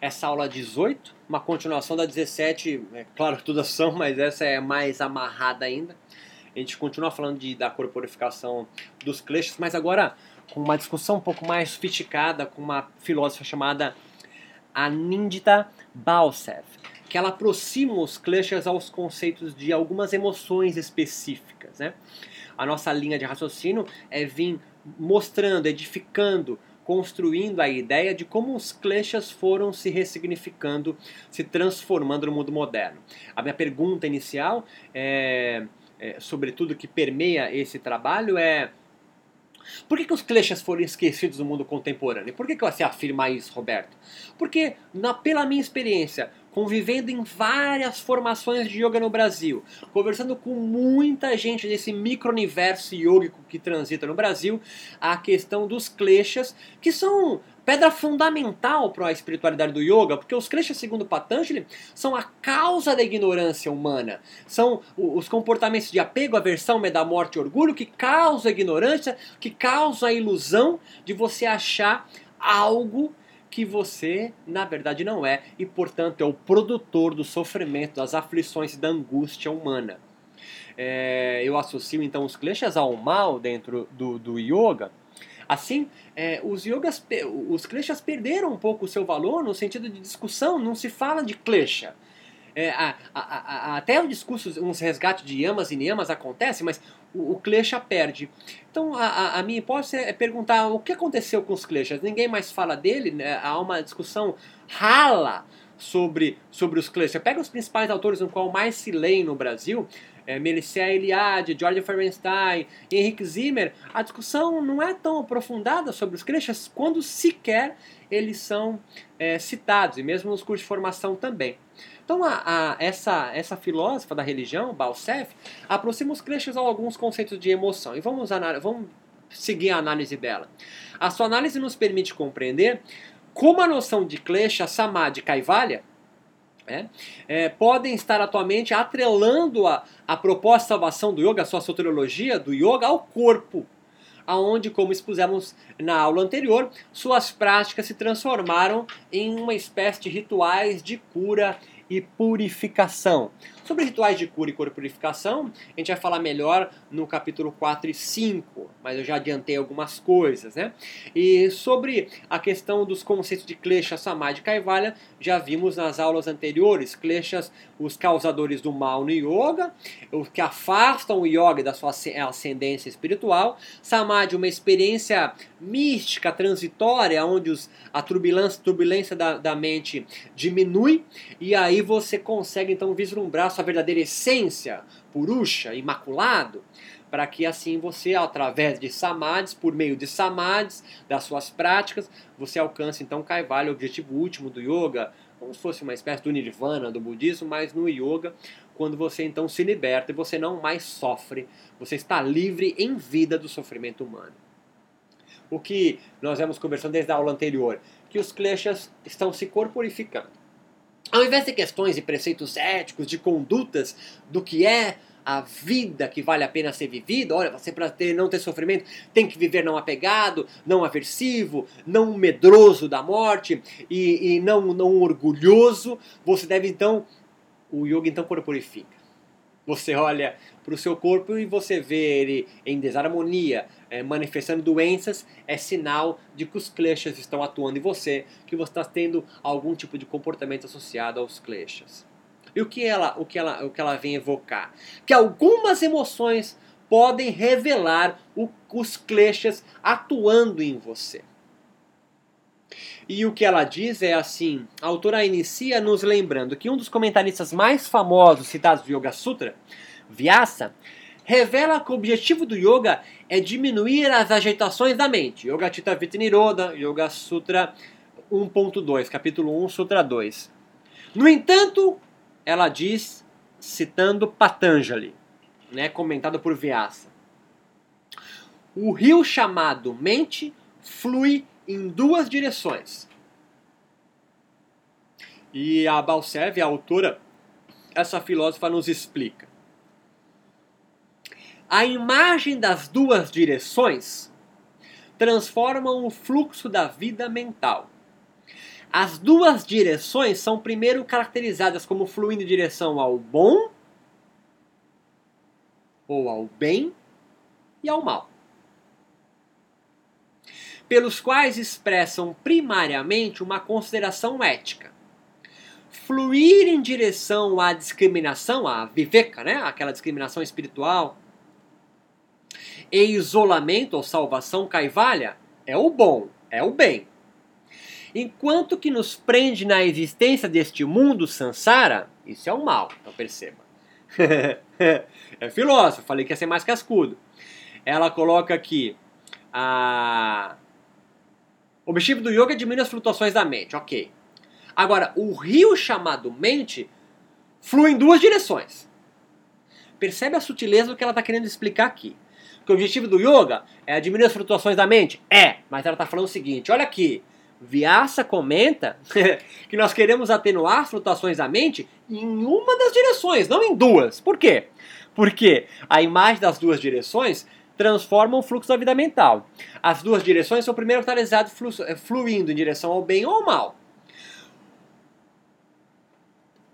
essa aula 18, uma continuação da 17, é claro que todas são, mas essa é mais amarrada ainda. A gente continua falando de, da corporificação dos kleshas, mas agora com uma discussão um pouco mais sofisticada com uma filósofa chamada Anindita Balsev, que ela aproxima os kleshas aos conceitos de algumas emoções específicas. Né? A nossa linha de raciocínio é vir mostrando, edificando, construindo a ideia de como os kleshas foram se ressignificando, se transformando no mundo moderno. A minha pergunta inicial, é, é, sobre tudo que permeia esse trabalho, é por que, que os kleshas foram esquecidos no mundo contemporâneo? Por que, que você afirma isso, Roberto? Porque, na, pela minha experiência, convivendo em várias formações de yoga no Brasil, conversando com muita gente desse micro-universo yógico que transita no Brasil, a questão dos kleshas, que são pedra fundamental para a espiritualidade do yoga, porque os kleshas, segundo Patanjali, são a causa da ignorância humana. São os comportamentos de apego, aversão, medo morte e orgulho que causam a ignorância, que causam a ilusão de você achar algo que você, na verdade, não é, e portanto é o produtor do sofrimento, das aflições da angústia humana. É, eu associo então os kleshas ao mal dentro do, do yoga. Assim, é, os yogas, os kleshas perderam um pouco o seu valor no sentido de discussão, não se fala de klesha. É, a, a, a, até o discurso, uns resgates de yamas e niyamas acontece, mas o, o perde. Então a, a, minha hipótese é perguntar o que aconteceu com os kleshas. Ninguém mais fala dele, né? há uma discussão rala sobre, sobre os kleshas. Pega os principais autores no qual mais se lê no Brasil, é, Melicea Eliade, George Ferenstein, Henrik Zimmer, a discussão não é tão aprofundada sobre os kleshas quando sequer eles são é, citados, e mesmo nos cursos de formação também. Então, a, a, essa, essa filósofa da religião, Balsef, aproxima os kleshas a alguns conceitos de emoção. E vamos, vamos seguir a análise dela. A sua análise nos permite compreender como a noção de klesha, samadhi e kaivalya é, é, podem estar atualmente atrelando a, a proposta de salvação do yoga, a sua soteriologia do yoga, ao corpo aonde, como expusemos na aula anterior, suas práticas se transformaram em uma espécie de rituais de cura e purificação. Sobre rituais de cura e purificação, a gente vai falar melhor no capítulo 4 e 5, mas eu já adiantei algumas coisas, né? E sobre a questão dos conceitos de Klesha, Samadhi e Kaivalya, já vimos nas aulas anteriores, Kleshas, os causadores do mal no yoga, os que afastam o yoga da sua ascendência espiritual, Samadhi, uma experiência mística, transitória, onde os, a turbulência, turbulência da, da mente diminui, e aí você consegue então vislumbrar sua verdadeira essência, purusha, imaculado, para que assim você, através de samadhis, por meio de samadhis, das suas práticas, você alcance então Kaivalya, o objetivo último do yoga, como se fosse uma espécie do nirvana do budismo, mas no yoga, quando você então se liberta e você não mais sofre, você está livre em vida do sofrimento humano. O que nós vemos conversando desde a aula anterior, que os kleshas estão se corporificando. Ao invés de questões e preceitos éticos, de condutas do que é a vida que vale a pena ser vivida, olha, você para ter, não ter sofrimento tem que viver não apegado, não aversivo, não medroso da morte e, e não, não orgulhoso, você deve então, o yoga então corporifica. Você olha para o seu corpo e você vê ele em desarmonia, é, manifestando doenças, é sinal de que os kleshas estão atuando em você, que você está tendo algum tipo de comportamento associado aos kleshas. E o que ela, o que ela, o que ela vem evocar? Que algumas emoções podem revelar o, os kleshas atuando em você. E o que ela diz é assim: a autora inicia nos lembrando que um dos comentaristas mais famosos citados do Yoga Sutra, Vyasa, revela que o objetivo do yoga é diminuir as agitações da mente. Yoga Chitta Vita Niroda, Yoga Sutra 1.2, capítulo 1, Sutra 2. No entanto, ela diz, citando Patanjali, né, comentado por Vyasa, o rio chamado mente flui em duas direções. E a Balsev, a autora, essa filósofa nos explica. A imagem das duas direções transformam o fluxo da vida mental. As duas direções são primeiro caracterizadas como fluindo em direção ao bom ou ao bem e ao mal, pelos quais expressam primariamente uma consideração ética. Fluir em direção à discriminação, à viveka, né? aquela discriminação espiritual, e isolamento ou salvação caivalha é o bom, é o bem. Enquanto que nos prende na existência deste mundo sansara, isso é o mal, então perceba. é filósofo, falei que ia ser mais cascudo. Ela coloca aqui a o objetivo do yoga é diminuir as flutuações da mente, ok. Agora, o rio chamado mente flui em duas direções. Percebe a sutileza do que ela está querendo explicar aqui. O objetivo do yoga é diminuir as flutuações da mente? É, mas ela está falando o seguinte: olha aqui, Vyasa comenta que nós queremos atenuar as flutuações da mente em uma das direções, não em duas. Por quê? Porque a imagem das duas direções transforma o fluxo da vida mental. As duas direções são primeiro catalisadas eh, fluindo em direção ao bem ou ao mal.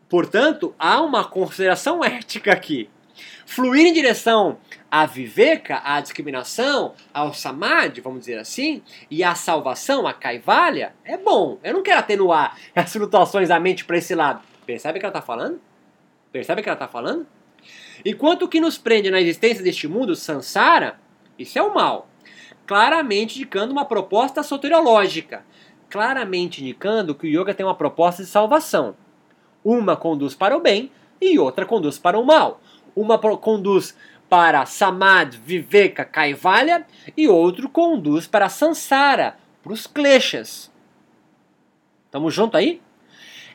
Portanto, há uma consideração ética aqui. Fluir em direção à viveka, à discriminação, ao samadhi, vamos dizer assim, e à salvação, à kaivalya, é bom. Eu não quero atenuar as flutuações da mente para esse lado. Percebe o que ela está falando? Percebe o que ela está falando? Enquanto o que nos prende na existência deste mundo, sansara, isso é o mal. Claramente indicando uma proposta soteriológica. Claramente indicando que o yoga tem uma proposta de salvação. Uma conduz para o bem e outra conduz para o mal. Uma conduz para Samad, Viveka, Kaivalya e outro conduz para Sansara, para os kleshas. Estamos juntos aí?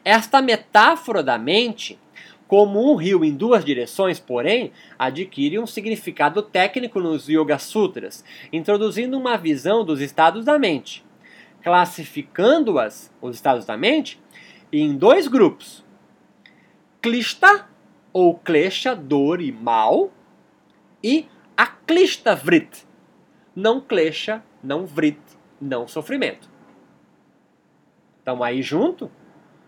Esta metáfora da mente como um rio em duas direções, porém, adquire um significado técnico nos Yoga Sutras, introduzindo uma visão dos estados da mente, classificando-as, os estados da mente, em dois grupos: Klishta, ou Klesha, dor e mal, e Aklishta Vrit, não Klesha, não Vrit, não sofrimento. Estamos aí junto?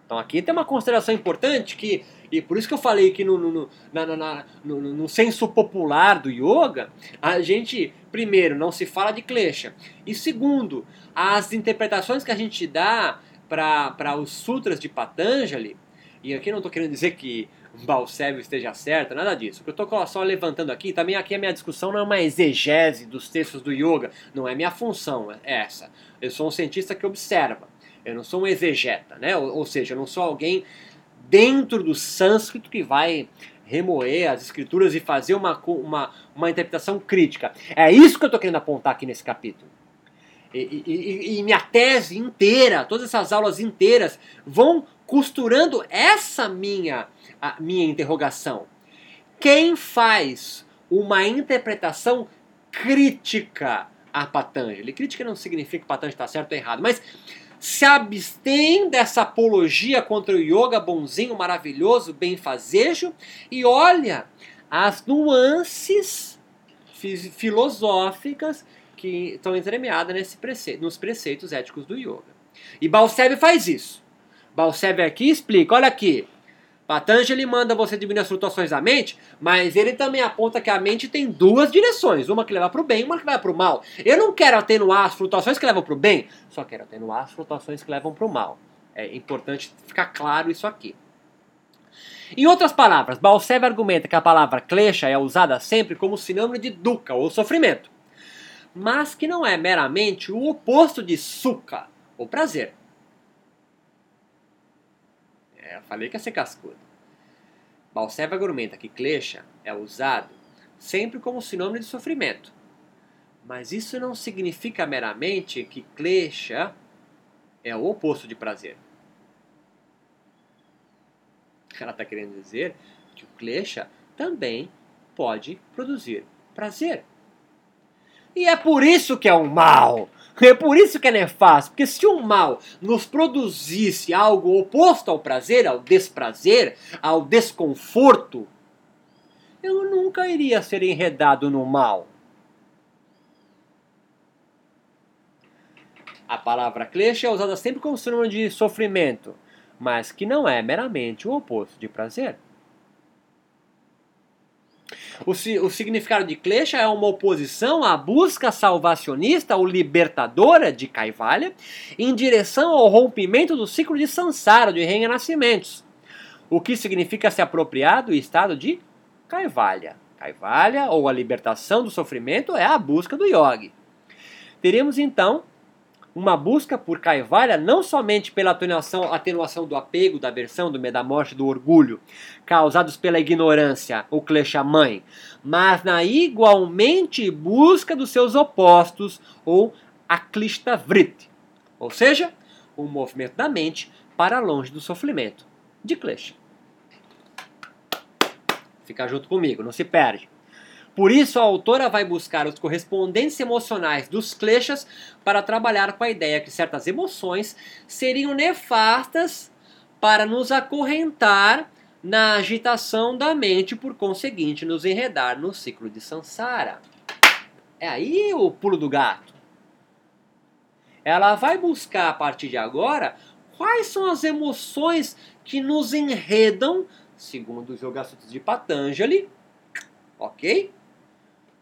Então aqui tem uma consideração importante que e por isso que eu falei que no, no, na, na, no, no, senso popular do yoga, a gente, primeiro, não se fala de klesha. E segundo, as interpretações que a gente dá para os sutras de Patanjali, e aqui não estou querendo dizer que Balsevio esteja certo, nada disso. O que eu estou só levantando aqui, também aqui a minha discussão não é uma exegese dos textos do yoga, não é minha função é essa. Eu sou um cientista que observa, eu não sou um exegeta, né? ou, ou seja, eu não sou alguém dentro do sânscrito que vai remoer as escrituras e fazer uma, uma, uma interpretação crítica. É isso que eu estou querendo apontar aqui nesse capítulo. E, e, e, minha tese inteira, todas essas aulas inteiras, vão costurando essa minha, minha interrogação. Quem faz uma interpretação crítica a Patanjali? Crítica não significa que Patanjali está certo ou errado, mas se abstém dessa apologia contra o yoga bonzinho, maravilhoso, benfazejo e olha as nuances filosóficas que estão entremeadas nesse preceito, nos preceitos éticos do yoga. E Balsebe faz isso. Balsebe aqui explica, olha aqui, Patanjali manda você diminuir as flutuações da mente, mas ele também aponta que a mente tem duas direções, uma que leva para o bem e uma que leva para o mal. Eu não quero atenuar as flutuações que levam para o bem, só quero atenuar as flutuações que levam para o mal. É importante ficar claro isso aqui. Em outras palavras, Balsev argumenta que a palavra klesha é usada sempre como sinônimo de dukkha, ou sofrimento, mas que não é meramente o oposto de sukha, ou prazer. É, eu falei que ia ser cascudo. Balseva argumenta que klesha é usado sempre como sinônimo de sofrimento. Mas isso não significa meramente que klesha é o oposto de prazer. Ela está querendo dizer que o klesha também pode produzir prazer. E é por isso que é um mal. É por isso que é nefasto, porque se o mal nos produzisse algo oposto ao prazer, ao desprazer, ao desconforto, eu nunca iria ser enredado no mal. A palavra klesha é usada sempre como sinônimo de sofrimento, mas que não é meramente o oposto de prazer. O, o significado de klesha é uma oposição à busca salvacionista ou libertadora de Kaivalya em direção ao rompimento do ciclo de samsara, de renascimentos, o que significa se apropriar do estado de Kaivalya. Kaivalya, ou a libertação do sofrimento, é a busca do yogi. Teremos então uma busca por Kaivalya não somente pela atenuação, atenuação do apego, da aversão, do medo da morte, do orgulho, causados pela ignorância, o klesha mãe, mas na igualmente busca dos seus opostos, ou a klishta vritti, ou seja, o movimento da mente para longe do sofrimento, de klesha. Fica junto comigo, não se perde. Por isso, a autora vai buscar os correspondentes emocionais dos kleshas para trabalhar com a ideia que certas emoções seriam nefastas para nos acorrentar na agitação da mente, por conseguinte, nos enredar no ciclo de Sansara. É aí o pulo do gato. Ela vai buscar a partir de agora quais são as emoções que nos enredam, segundo os Yoga Sutras de Patanjali, ok?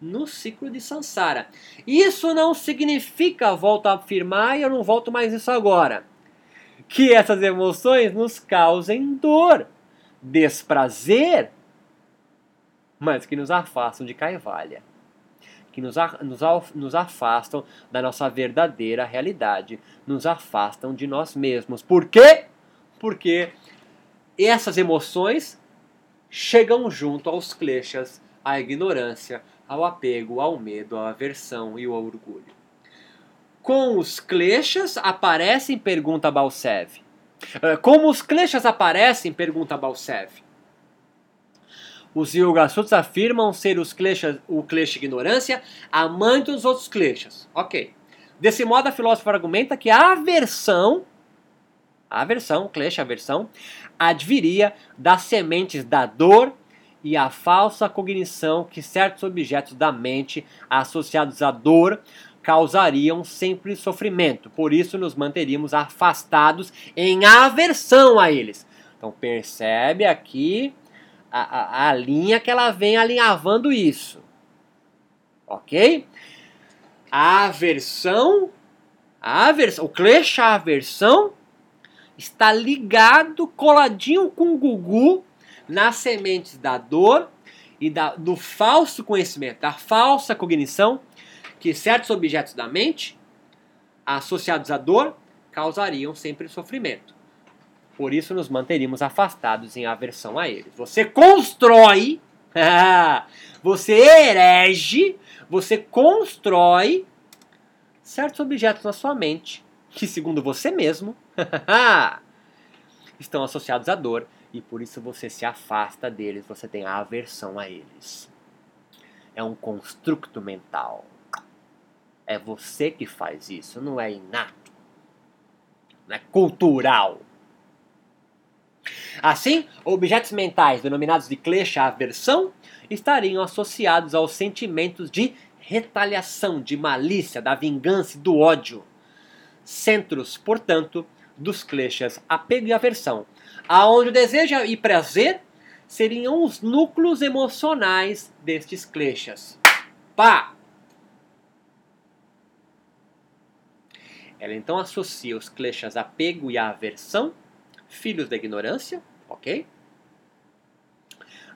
No ciclo de Sansara. Isso não significa, volto a afirmar e eu não volto mais isso agora, que essas emoções nos causem dor, desprazer, mas que nos afastam de Kaivalya, que nos, nos, nos afastam da nossa verdadeira realidade, nos afastam de nós mesmos. Por quê? Porque essas emoções chegam junto aos kleshas, à ignorância, ao apego, ao medo, à aversão e ao orgulho. Com os kleshas aparecem, pergunta Balsev. Eh, como os kleshas aparecem, pergunta Balsev. Os Yoga afirmam ser os kleshas, o klesha ignorância, a mãe dos outros kleshas. Ok. Desse modo, a filósofa argumenta que a aversão, a aversão, klesha, aversão, adviria das sementes da dor e a falsa cognição que certos objetos da mente associados à dor causariam sempre sofrimento. Por isso nos manteríamos afastados em aversão a eles. Então percebe aqui a, a, a linha que ela vem alinhavando isso. Ok? A aversão, aversão, o klesha aversão está ligado, coladinho com o gugu nas sementes da dor e da, do falso conhecimento, da falsa cognição, que certos objetos da mente, associados à dor, causariam sempre sofrimento. Por isso nos manteríamos afastados em aversão a eles. Você constrói, você herege, você constrói certos objetos na sua mente que, segundo você mesmo, estão associados à dor e por isso você se afasta deles, você tem a aversão a eles. É um construto mental. É você que faz isso, não é inato. Não é cultural. Assim, objetos mentais denominados de klesha aversão estariam associados aos sentimentos de retaliação, de malícia, da vingança e do ódio. Centros, portanto, dos kleshas apego e aversão aonde o desejo e prazer seriam os núcleos emocionais destes kleshas. Pá! Ela então associa os kleshas apego e aversão, filhos da ignorância, ok?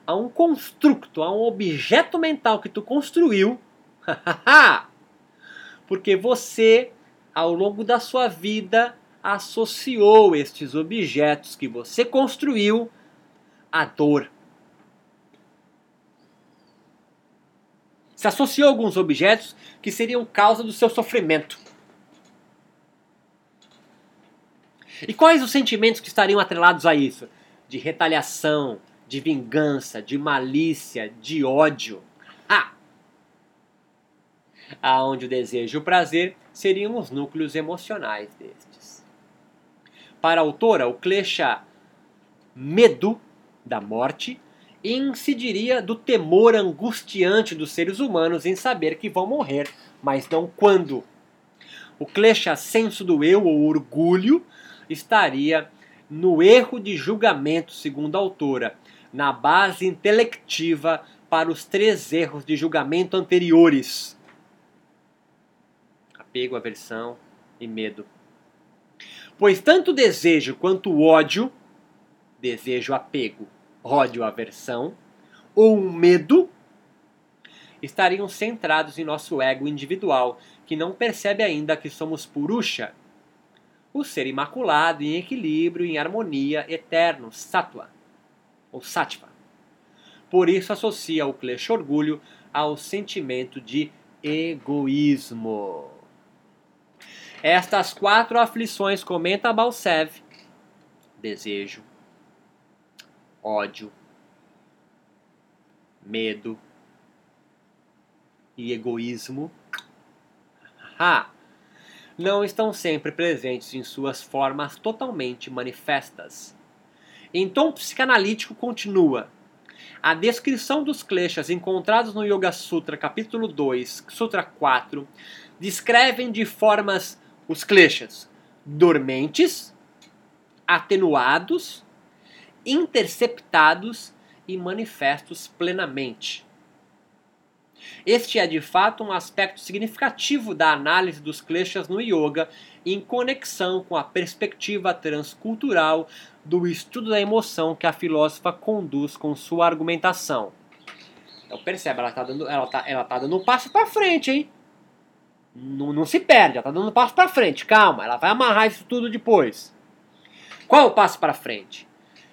A um construto, a um objeto mental que tu construiu, porque você, ao longo da sua vida, associou estes objetos que você construiu à dor. Se associou a alguns objetos que seriam causa do seu sofrimento. E quais os sentimentos que estariam atrelados a isso? De retaliação, de vingança, de malícia, de ódio. Ah! Aonde o desejo e o prazer seriam os núcleos emocionais destes. Para a autora, o klesha medo da morte incidiria do temor angustiante dos seres humanos em saber que vão morrer, mas não quando. o klesha senso do eu ou orgulho estaria no erro de julgamento, segundo a autora, na base intelectiva para os três erros de julgamento anteriores: apego, aversão e medo. Pois tanto o desejo quanto o ódio, desejo, apego, ódio, aversão, ou um medo, estariam centrados em nosso ego individual, que não percebe ainda que somos purusha, o ser imaculado, em equilíbrio, em harmonia, eterno, sattva, ou sattva. Por isso associa o klesha orgulho ao sentimento de egoísmo. Estas quatro aflições, comenta Balsev, desejo, ódio, medo e egoísmo, ha, não estão sempre presentes em suas formas totalmente manifestas. Em tom psicanalítico continua. A descrição dos kleshas encontrados no Yoga Sutra capítulo 2, Sutra 4, descrevem de formas os kleshas dormentes, atenuados, interceptados e manifestos plenamente. Este é de fato um aspecto significativo da análise dos kleshas no yoga, em conexão com a perspectiva transcultural do estudo da emoção que a filósofa conduz com sua argumentação. Então percebe, ela está dando, ela tá, ela tá dando um passo para frente, hein? Não, não se perde, ela está dando um passo para frente. Calma, ela vai amarrar isso tudo depois. Qual é o passo para frente?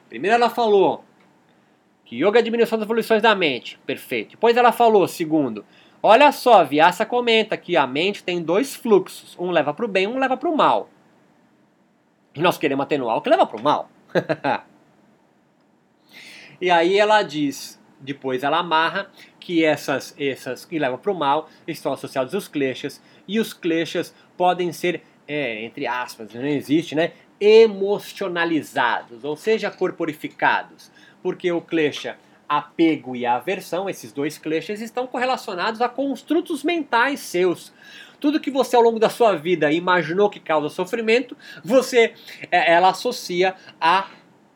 Primeiro ela falou que yoga é a diminuição das evoluções da mente. Perfeito. Depois ela falou, segundo, olha só, Vyasa comenta que a mente tem dois fluxos. Um leva para o bem, um leva para o mal. E nós queremos atenuar o que leva para o mal. e aí ela diz, depois ela amarra que essas, essas que levam para o mal estão associados aos kleshas e os kleshas podem ser, é, entre aspas, não existe, né? Emocionalizados, ou seja, corporificados, porque o klesha apego e aversão, esses dois kleshas, estão correlacionados a construtos mentais seus. Tudo que você ao longo da sua vida imaginou que causa sofrimento, você é, ela associa a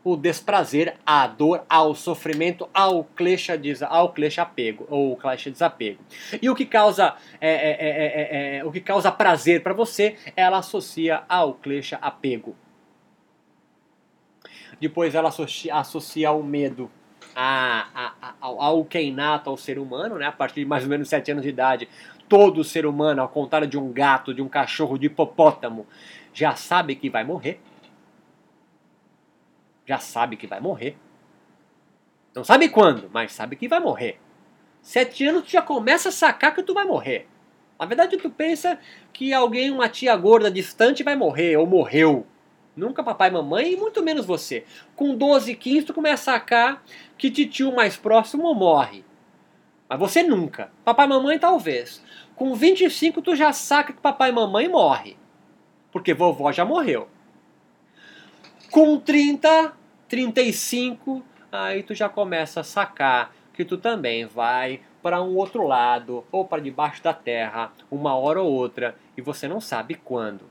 o desprazer, a dor, ao sofrimento, ao klesha, ao klesha apego, ou klesha desapego. E o que causa, é, é, é, o que causa prazer para você, ela associa ao klesha apego. Depois ela associa, associa ao medo, a, a, a, ao que é inato ao ser humano, né? a partir de mais ou menos 7 anos de idade. Todo ser humano, ao contrário de um gato, de um cachorro, de hipopótamo, já sabe que vai morrer já sabe que vai morrer. Não sabe quando, mas sabe que vai morrer. Sete anos tu já começa a sacar que tu vai morrer. Na verdade, tu pensa que alguém, uma tia gorda distante, vai morrer ou morreu. Nunca papai e mamãe, e muito menos você. Com 12, 15, tu começa a sacar que tio mais próximo morre. Mas você nunca. Papai e mamãe, talvez. Com 25, tu já saca que papai e mamãe morre. Porque vovó já morreu. Com 30, 35, aí tu já começa a sacar que tu também vai para um outro lado ou para debaixo da terra, uma hora ou outra, e você não sabe quando.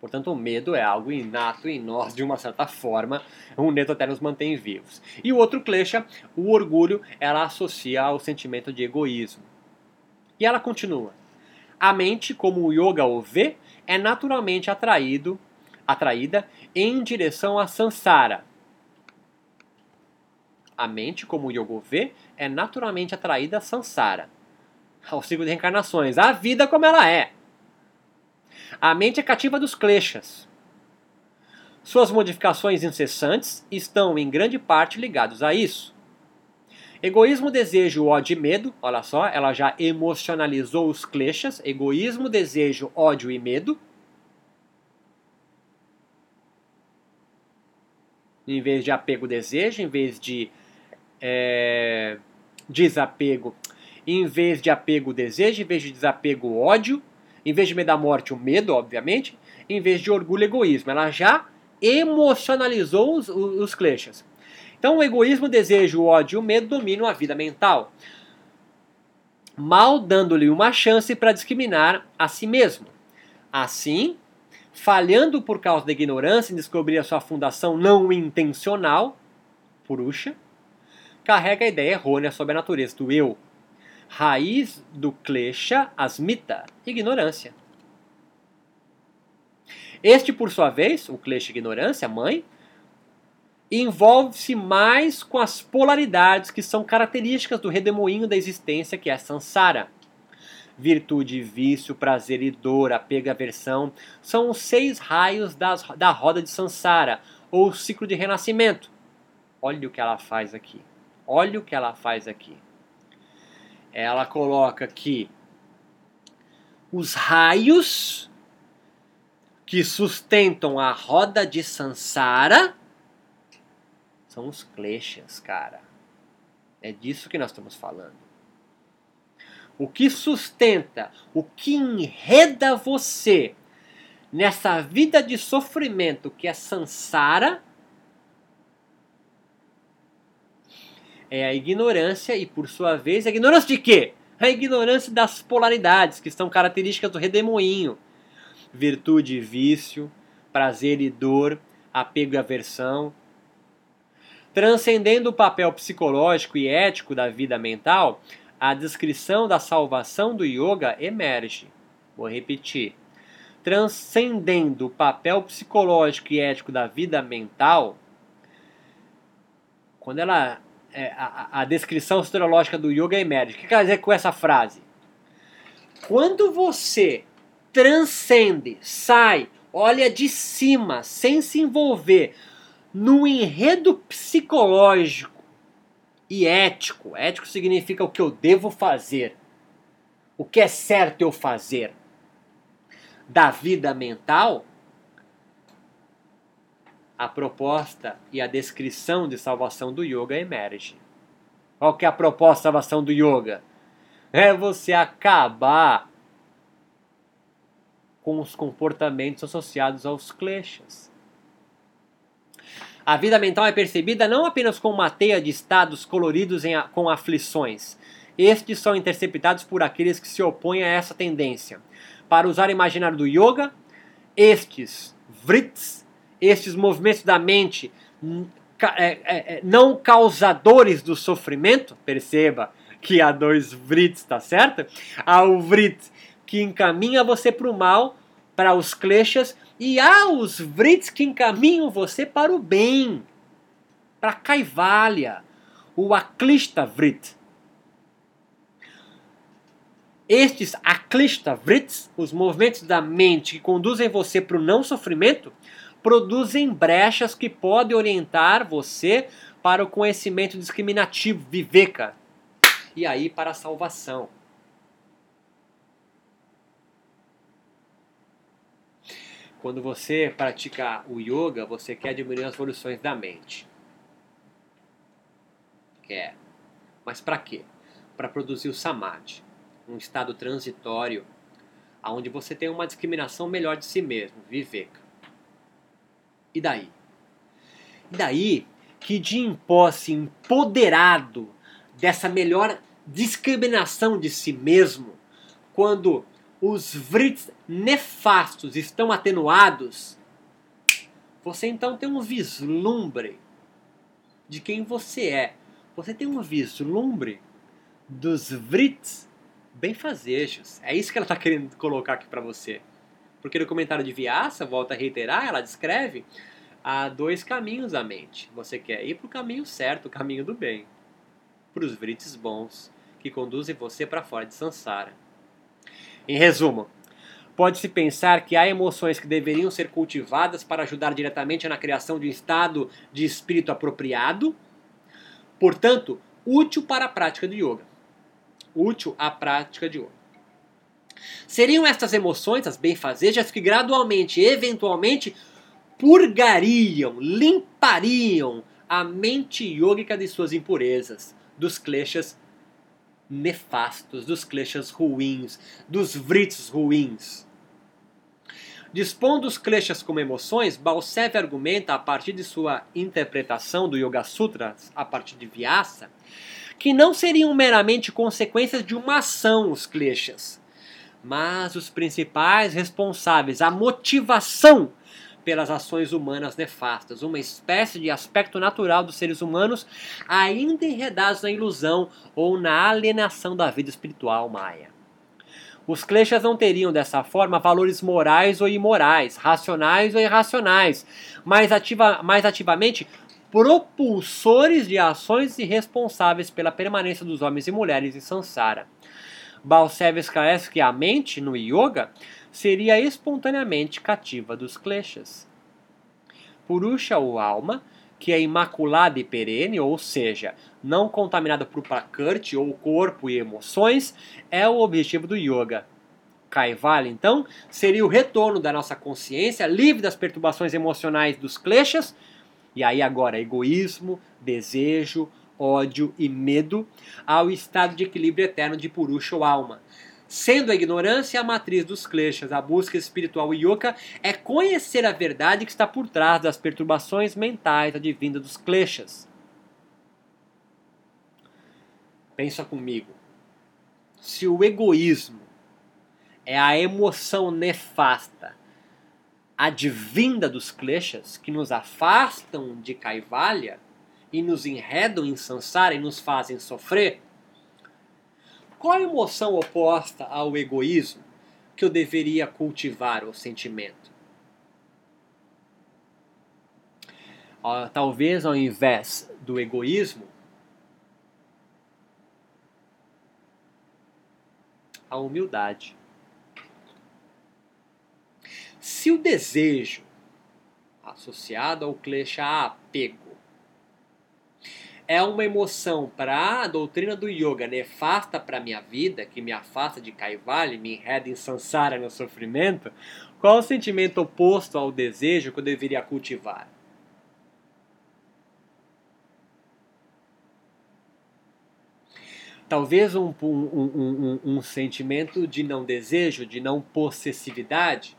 Portanto, o medo é algo inato em nós de uma certa forma, o medo até nos mantém vivos. E o outro klesha, o orgulho, ela associa ao sentimento de egoísmo. E ela continua: A mente, como o yoga o vê, é naturalmente atraído, atraída em direção a Sansara. A mente, como o yoga vê, é naturalmente atraída a Sansara, ao ciclo de reencarnações, a vida como ela é. A mente é cativa dos kleshas. Suas modificações incessantes estão em grande parte ligados a isso. Egoísmo, desejo, ódio e medo. Olha só, ela já emocionalizou os kleshas. Egoísmo, desejo, ódio e medo. Em vez de apego, desejo. Em vez de é, desapego. Em vez de apego, desejo. Em vez de desapego, ódio. Em vez de medo da morte, o medo, obviamente. Em vez de orgulho, egoísmo. Ela já emocionalizou os, os, os kleshas. Então, o egoísmo, o desejo, o ódio e o medo dominam a vida mental. mal dando-lhe uma chance para discriminar a si mesmo. Assim, falhando por causa da ignorância em descobrir a sua fundação não intencional, Purusha, carrega a ideia errônea sobre a natureza do eu. Raiz do Klesha, Asmita, ignorância. Este, por sua vez, o Klesha ignorância, mãe, envolve-se mais com as polaridades que são características do redemoinho da existência, que é Sansara. Virtude, vício, prazer e dor, apego e aversão são os seis raios das, da roda de Sansara, ou ciclo de renascimento. Olha o que ela faz aqui. Olha o que ela faz aqui. Ela coloca que os raios que sustentam a roda de Sansara são os kleshas, cara. É disso que nós estamos falando. O que sustenta, o que enreda você nessa vida de sofrimento que é sansara é a ignorância e por sua vez, a ignorância de quê? A ignorância das polaridades que são características do redemoinho. Virtude e vício, prazer e dor, apego e aversão, Transcendendo o papel psicológico e ético da vida mental, a descrição da salvação do yoga emerge. Vou repetir. Transcendendo o papel psicológico e ético da vida mental, quando ela é, a, a, descrição astrológica do yoga emerge. O que quer dizer com essa frase? Quando você transcende, sai, olha de cima, sem se envolver no enredo psicológico e ético. Ético significa o que eu devo fazer, o que é certo eu fazer. Da vida mental, a proposta e a descrição de salvação do yoga emerge. Qual que é a proposta de salvação do yoga? É você acabar com os comportamentos associados aos kleshas. A vida mental é percebida não apenas como uma teia de estados coloridos em, com aflições. Estes são interceptados por aqueles que se opõem a essa tendência. Para usar o imaginário do yoga, estes vrits, estes movimentos da mente é, é, é, não causadores do sofrimento, perceba que há dois vrits, tá certo? Há o vrit que encaminha você para o mal, para os kleshas, e há os vrits que encaminham você para o bem, para a Kaivalya, o Aklishta Vrit. Estes Aklishta Vrits, os movimentos da mente que conduzem você para o não sofrimento, produzem brechas que podem orientar você para o conhecimento discriminativo, viveka, e aí para a salvação. Quando você pratica o yoga, você quer diminuir as evoluções da mente. Quer. Mas para quê? Para produzir o samadhi, um estado transitório onde você tem uma discriminação melhor de si mesmo, viveka. E daí? E daí que de posse empoderado dessa melhor discriminação de si mesmo, quando os vrits nefastos estão atenuados, você então tem um vislumbre de quem você é. Você tem um vislumbre dos vrits benfazejos. É isso que ela está querendo colocar aqui para você. Porque no comentário de Vyasa, volta a reiterar, ela descreve há dois caminhos da mente. Você quer ir para o caminho certo, o caminho do bem. Para os vrits bons, que conduzem você para fora de Sansara. Em resumo, pode-se pensar que há emoções que deveriam ser cultivadas para ajudar diretamente na criação de um estado de espírito apropriado, portanto, útil para a prática de yoga. Útil à prática de yoga. Seriam estas emoções, as benfazejas, que gradualmente, eventualmente, purgariam, limpariam a mente yógica de suas impurezas, dos kleshas nefastos, dos kleshas ruins, dos vrits ruins. Dispondo os kleshas como emoções, Balsev argumenta, a partir de sua interpretação do Yoga Sutra, a partir de Vyasa, que não seriam meramente consequências de uma ação, os kleshas, mas os principais responsáveis, a motivação pelas ações humanas nefastas, uma espécie de aspecto natural dos seres humanos ainda enredados na ilusão ou na alienação da vida espiritual maia. Os kleshas não teriam dessa forma valores morais ou imorais, racionais ou irracionais, mas, ativa, mais ativamente propulsores de ações e responsáveis pela permanência dos homens e mulheres em samsara. Balsev esclarece que a mente, no yoga, seria espontaneamente cativa dos kleshas. Purusha, ou alma, que é imaculada e perene, ou seja, não contaminada por prakrti ou corpo e emoções, é o objetivo do yoga. Kaivalya, então, seria o retorno da nossa consciência livre das perturbações emocionais dos kleshas, e aí agora egoísmo, desejo, ódio e medo, ao estado de equilíbrio eterno de Purusha ou alma, Sendo a ignorância a matriz dos kleshas, a busca espiritual yoga é conhecer a verdade que está por trás das perturbações mentais advindas dos kleshas. Pensa comigo. Se o egoísmo é a emoção nefasta advinda dos kleshas que nos afastam de Kaivalya e nos enredam em Sansara e nos fazem sofrer, qual a emoção oposta ao egoísmo que eu deveria cultivar o sentimento? talvez ao invés do egoísmo, a humildade. Se o desejo associado ao klesha apego é uma emoção para a doutrina do yoga nefasta para a minha vida, que me afasta de Kaivalya, me enreda em sansara no sofrimento, qual o sentimento oposto ao desejo que eu deveria cultivar? Talvez um, um, um, um, sentimento de não desejo, de não possessividade.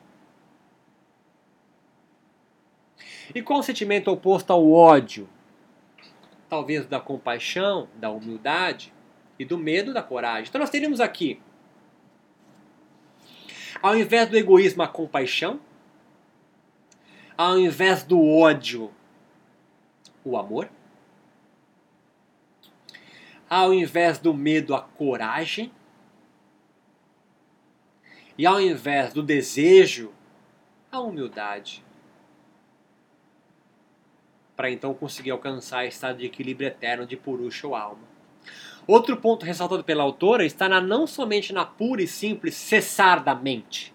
E qual o sentimento oposto ao ódio? Talvez da compaixão, da humildade e do medo da coragem. Então nós teríamos aqui, ao invés do egoísmo, a compaixão, ao invés do ódio, o amor, ao invés do medo, a coragem, e ao invés do desejo, a humildade para então conseguir alcançar estado de equilíbrio eterno de Purusha ou alma. Outro ponto ressaltado pela autora está na, não somente na pura e simples cessar da mente,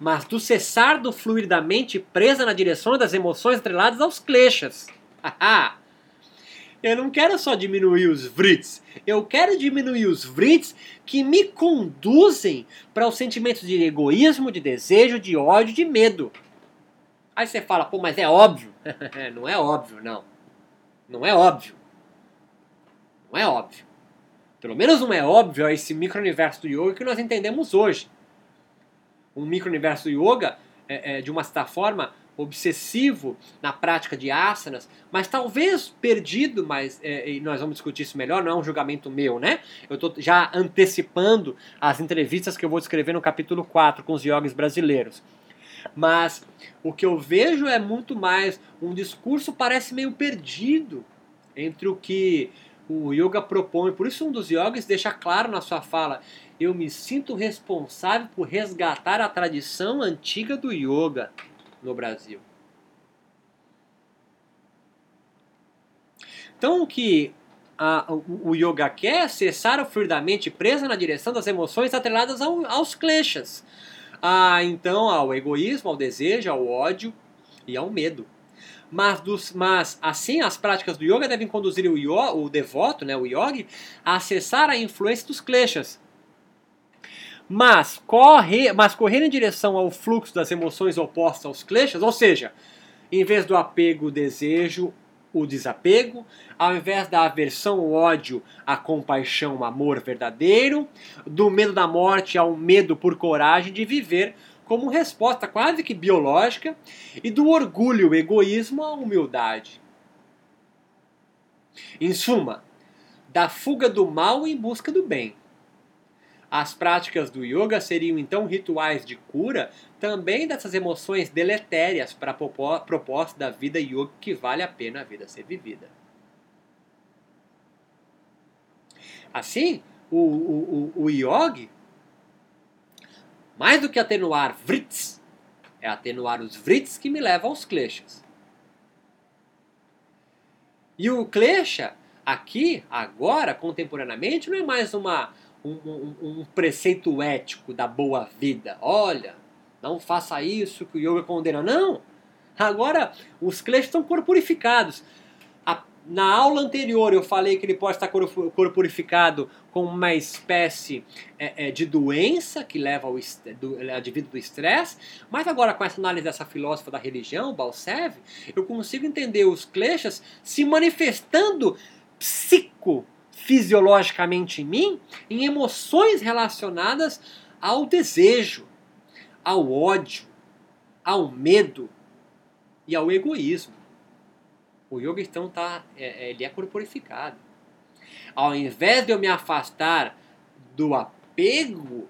mas do cessar do fluir da mente presa na direção das emoções atreladas aos kleshas. eu não quero só diminuir os vrits, eu quero diminuir os vrits que me conduzem para os sentimentos de egoísmo, de desejo, de ódio, de medo. Aí você fala, pô, mas é óbvio. não é óbvio, não. Não é óbvio. Não é óbvio. Pelo menos não é óbvio esse micro-universo do yoga que nós entendemos hoje. Um micro-universo do yoga, é, é, de uma certa forma, obsessivo na prática de asanas, mas talvez perdido, mas é, e nós vamos discutir isso melhor, não é um julgamento meu, né? Eu estou já antecipando as entrevistas que eu vou escrever no capítulo 4 com os yogis brasileiros. Mas o que eu vejo é muito mais um discurso parece meio perdido entre o que o yoga propõe. Por isso um dos yogis deixa claro na sua fala: eu me sinto responsável por resgatar a tradição antiga do yoga no Brasil. Então o que a, o, o, yoga quer é cessar o fluir da mente presa na direção das emoções atreladas ao, aos kleshas a, então ao egoísmo, ao desejo, ao ódio e ao medo. Mas, dos, mas assim, as práticas do yoga devem conduzir o, yoga, o devoto, né, o yogi, a acessar a influência dos kleshas. Mas, corre, mas correr em direção ao fluxo das emoções opostas aos kleshas, ou seja, em vez do apego, desejo, o desapego, ao invés da aversão, o ódio, a compaixão, o amor verdadeiro, do medo da morte ao medo por coragem de viver como resposta quase que biológica, e do orgulho, o egoísmo, a humildade. Em suma, da fuga do mal em busca do bem. As práticas do yoga seriam então rituais de cura também dessas emoções deletérias para a proposta da vida yoga que vale a pena a vida ser vivida. Assim, o, o, o, o yogi, mais do que atenuar vrits, é atenuar os vrits que me levam aos kleshas. E o klesha, aqui, agora, contemporaneamente, não é mais uma, um, um, um preceito ético da boa vida. Olha, não faça isso que o yoga condena. Não! Agora, os kleshas estão corporificados na aula anterior eu falei que ele pode estar corporificado com uma espécie é, é, de doença que leva ao do, advindo do estresse, mas agora com essa análise dessa filósofa da religião, Balsev, eu consigo entender os kleshas se manifestando psicofisiologicamente em mim em emoções relacionadas ao desejo, ao ódio, ao medo e ao egoísmo. O yoga então tá, é, é, ele é corporificado. Ao invés de eu me afastar do apego,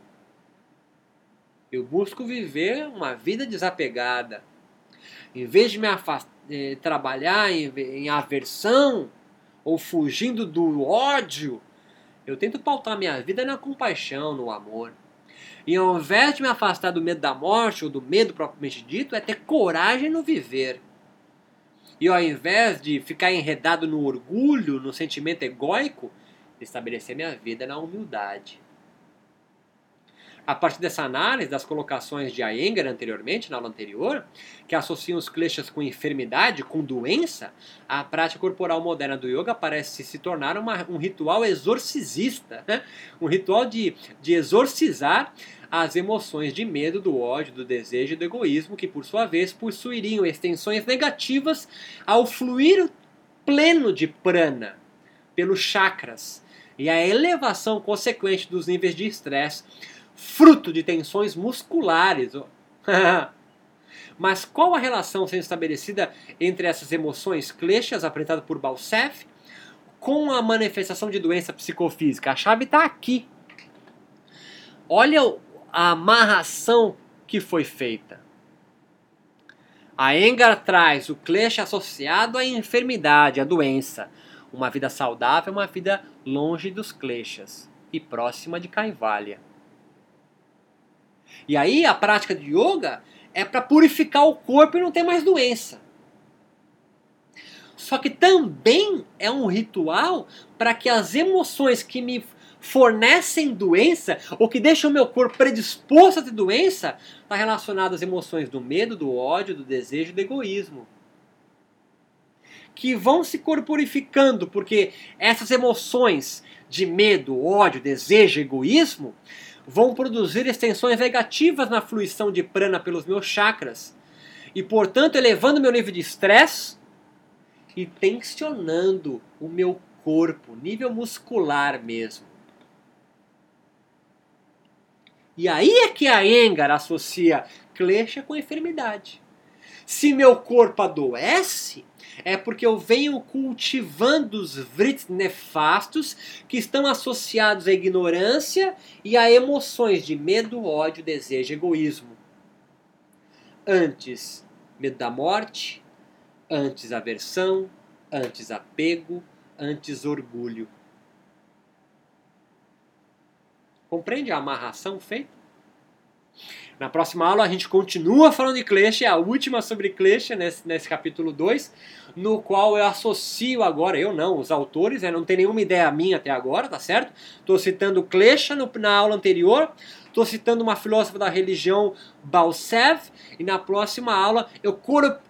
eu busco viver uma vida desapegada. Em vez de me afastar, eh, trabalhar em, em aversão ou fugindo do ódio, eu tento pautar minha vida na compaixão, no amor. E ao invés de me afastar do medo da morte ou do medo propriamente dito, é ter coragem no viver. E ao invés de ficar enredado no orgulho, no sentimento egóico, estabelecer minha vida na humildade. A partir dessa análise das colocações de Iyengar anteriormente, na aula anterior, que associam os kleshas com enfermidade, com doença, a prática corporal moderna do yoga parece se tornar uma, um ritual exorcizista, né? um ritual de, de exorcizar as emoções de medo, do ódio, do desejo e do egoísmo, que por sua vez possuiriam extensões negativas ao fluir pleno de prana pelos chakras e a elevação consequente dos níveis de estresse, fruto de tensões musculares. Mas qual a relação sendo estabelecida entre essas emoções kleshas apresentadas por Balsef com a manifestação de doença psicofísica? A chave está aqui. Olha a amarração que foi feita. A Engar traz o klesha associado à enfermidade, à doença. Uma vida saudável é uma vida longe dos kleshas e próxima de Kaivalya. E aí a prática de yoga é para purificar o corpo e não ter mais doença. Só que também é um ritual para que as emoções que me fornecem doença, ou que deixam o meu corpo predisposto a ter doença, está relacionado às emoções do medo, do ódio, do desejo, do egoísmo. Que vão se corporificando, porque essas emoções de medo, ódio, desejo, egoísmo vão produzir extensões negativas na fluição de prana pelos meus chakras e, portanto, elevando meu nível de estresse e tensionando o meu corpo, nível muscular mesmo. E aí é que a Engar associa klesha com enfermidade. Se meu corpo adoece, é porque eu venho cultivando os vrits nefastos que estão associados à ignorância e a emoções de medo, ódio, desejo egoísmo. Antes, medo da morte, antes aversão, antes apego, antes orgulho. Compreende a amarração feita? Na próxima aula a gente continua falando de Klesha, é a última sobre Klesha nesse, nesse capítulo 2, no qual eu associo agora, eu não, os autores, né, não tem nenhuma ideia minha até agora, tá certo? Estou citando Klesha no, na aula anterior, estou citando uma filósofa da religião Balsev, e na próxima aula eu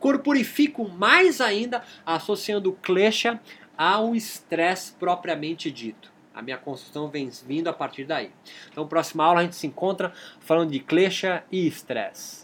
corporifico mais ainda, associando Klesha ao estresse propriamente dito. A minha construção vem vindo a partir daí. Então, próxima aula a gente se encontra falando de Klesha e estresse.